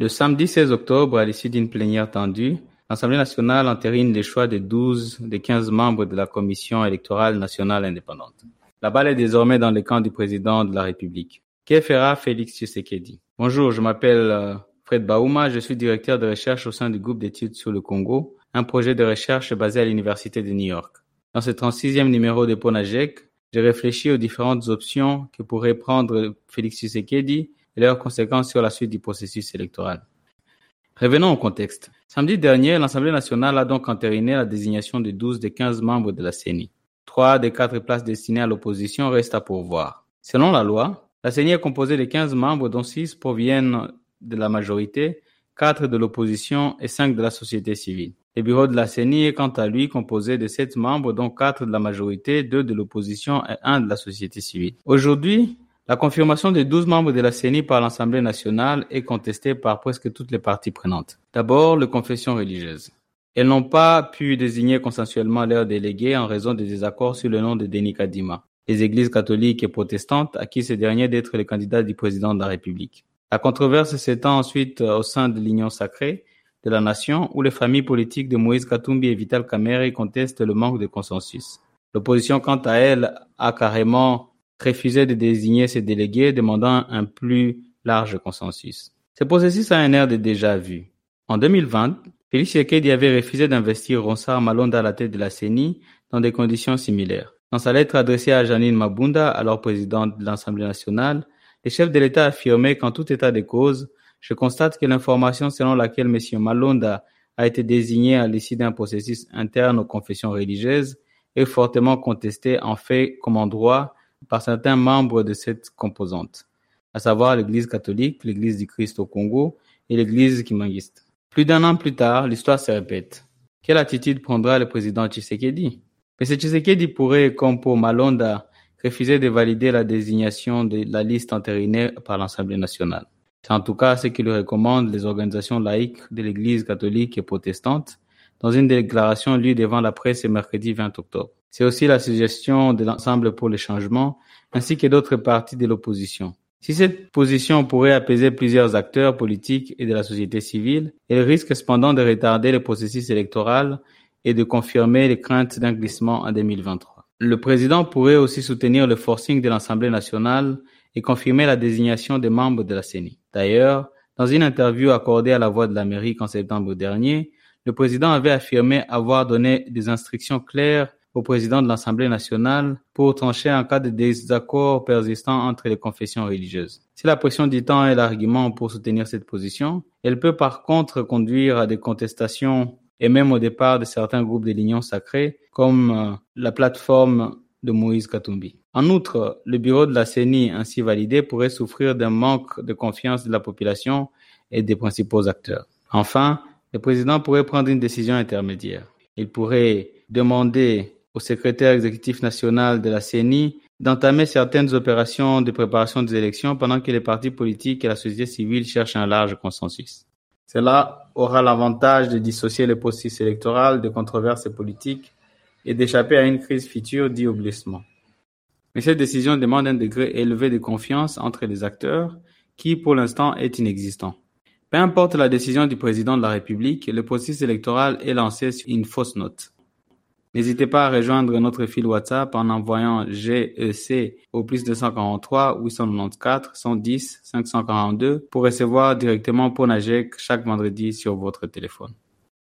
Le samedi 16 octobre, à l'issue d'une plénière tendue, l'Assemblée nationale entérine les choix des 12 des 15 membres de la Commission électorale nationale indépendante. La balle est désormais dans le camp du président de la République. Que fera Félix Tshisekedi? Bonjour, je m'appelle euh, Fred Baouma, je suis directeur de recherche au sein du groupe d'études sur le Congo, un projet de recherche basé à l'Université de New York. Dans ce 36e numéro de Ponajek, j'ai réfléchi aux différentes options que pourrait prendre Félix Tshisekedi et leurs conséquences sur la suite du processus électoral. Revenons au contexte. Samedi dernier, l'Assemblée nationale a donc entériné la désignation de 12 des 15 membres de la CENI. Trois des quatre places destinées à l'opposition restent à pourvoir. Selon la loi, la CENI est composée de 15 membres dont 6 proviennent de la majorité, 4 de l'opposition et 5 de la société civile. Le bureau de la CENI est quant à lui composé de 7 membres dont 4 de la majorité, 2 de l'opposition et 1 de la société civile. Aujourd'hui, la confirmation des 12 membres de la CENI par l'Assemblée nationale est contestée par presque toutes les parties prenantes. D'abord, les confessions religieuses. Elles n'ont pas pu désigner consensuellement leurs délégués en raison des désaccords sur le nom de Denis Kadima. Les églises catholiques et protestantes acquis ce dernier d'être le candidat du président de la République. La controverse s'étend ensuite au sein de l'Union sacrée de la nation où les familles politiques de Moïse Katumbi et Vital Kamerhe contestent le manque de consensus. L'opposition, quant à elle, a carrément refusé de désigner ses délégués, demandant un plus large consensus. Ce processus a un air de déjà vu. En 2020, Félix Tshisekedi avait refusé d'investir Ronsard Malonda à la tête de la CENI dans des conditions similaires. Dans sa lettre adressée à Janine Mabunda, alors présidente de l'Assemblée nationale, le chef de l'État affirmait qu'en tout état de cause, je constate que l'information selon laquelle M. Malonda a été désigné à l'issue d'un processus interne aux confessions religieuses est fortement contestée en fait comme en droit par certains membres de cette composante, à savoir l'Église catholique, l'Église du Christ au Congo et l'Église kimangiste. Plus d'un an plus tard, l'histoire se répète. Quelle attitude prendra le président Tshisekedi? M. Tshisekedi pourrait, comme pour Malonda, refuser de valider la désignation de la liste entérinée par l'Assemblée nationale. C'est en tout cas ce que lui recommandent les organisations laïques de l'Église catholique et protestante dans une déclaration lue devant la presse ce mercredi 20 octobre. C'est aussi la suggestion de l'Ensemble pour le changement ainsi que d'autres partis de l'opposition. Si cette position pourrait apaiser plusieurs acteurs politiques et de la société civile, elle risque cependant de retarder le processus électoral et de confirmer les craintes d'un glissement en 2023. Le président pourrait aussi soutenir le forcing de l'Assemblée nationale et confirmer la désignation des membres de la CENI. D'ailleurs, dans une interview accordée à la Voix de l'Amérique en septembre dernier, le président avait affirmé avoir donné des instructions claires au président de l'Assemblée nationale pour trancher en cas de désaccord persistant entre les confessions religieuses. Si la pression du temps est l'argument pour soutenir cette position, elle peut par contre conduire à des contestations et même au départ de certains groupes de l'Union sacrée, comme euh, la plateforme de Moïse Katumbi. En outre, le bureau de la CENI ainsi validé pourrait souffrir d'un manque de confiance de la population et des principaux acteurs. Enfin, le président pourrait prendre une décision intermédiaire. Il pourrait demander au secrétaire exécutif national de la CENI d'entamer certaines opérations de préparation des élections pendant que les partis politiques et la société civile cherchent un large consensus. Cela aura l'avantage de dissocier le processus électoral de controverses politiques et d'échapper à une crise future glissement. Mais cette décision demande un degré élevé de confiance entre les acteurs qui, pour l'instant, est inexistant. Peu importe la décision du président de la République, le processus électoral est lancé sur une fausse note. N'hésitez pas à rejoindre notre fil WhatsApp en envoyant GEC au plus 243 894 110 542 pour recevoir directement Ponajek chaque vendredi sur votre téléphone.